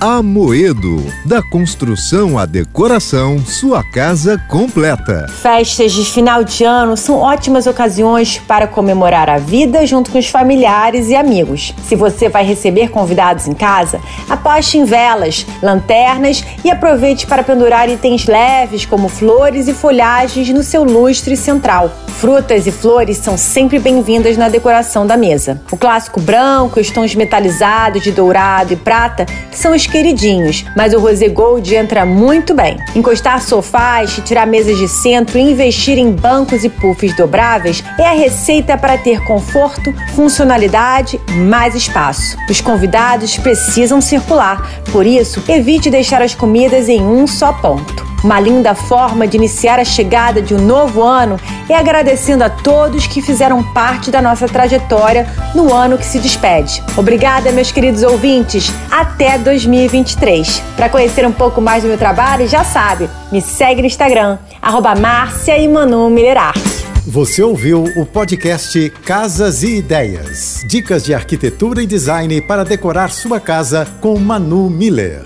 Amoedo. Da construção à decoração, sua casa completa. Festas de final de ano são ótimas ocasiões para comemorar a vida junto com os familiares e amigos. Se você vai receber convidados em casa, aposte em velas, lanternas e aproveite para pendurar itens leves como flores e folhagens no seu lustre central. Frutas e flores são sempre bem-vindas na decoração da mesa. O clássico branco, os tons metalizados de dourado e prata são os queridinhos, mas o rosé gold entra muito bem. Encostar sofás, tirar mesas de centro e investir em bancos e puffs dobráveis é a receita para ter conforto, funcionalidade, mais espaço. Os convidados precisam circular, por isso evite deixar as comidas em um só ponto. Uma linda forma de iniciar a chegada de um novo ano é agradecendo a todos que fizeram parte da nossa trajetória no ano que se despede. Obrigada, meus queridos ouvintes. Até 2023. Para conhecer um pouco mais do meu trabalho, já sabe, me segue no Instagram, arroba Você ouviu o podcast Casas e Ideias. Dicas de arquitetura e design para decorar sua casa com Manu Miller.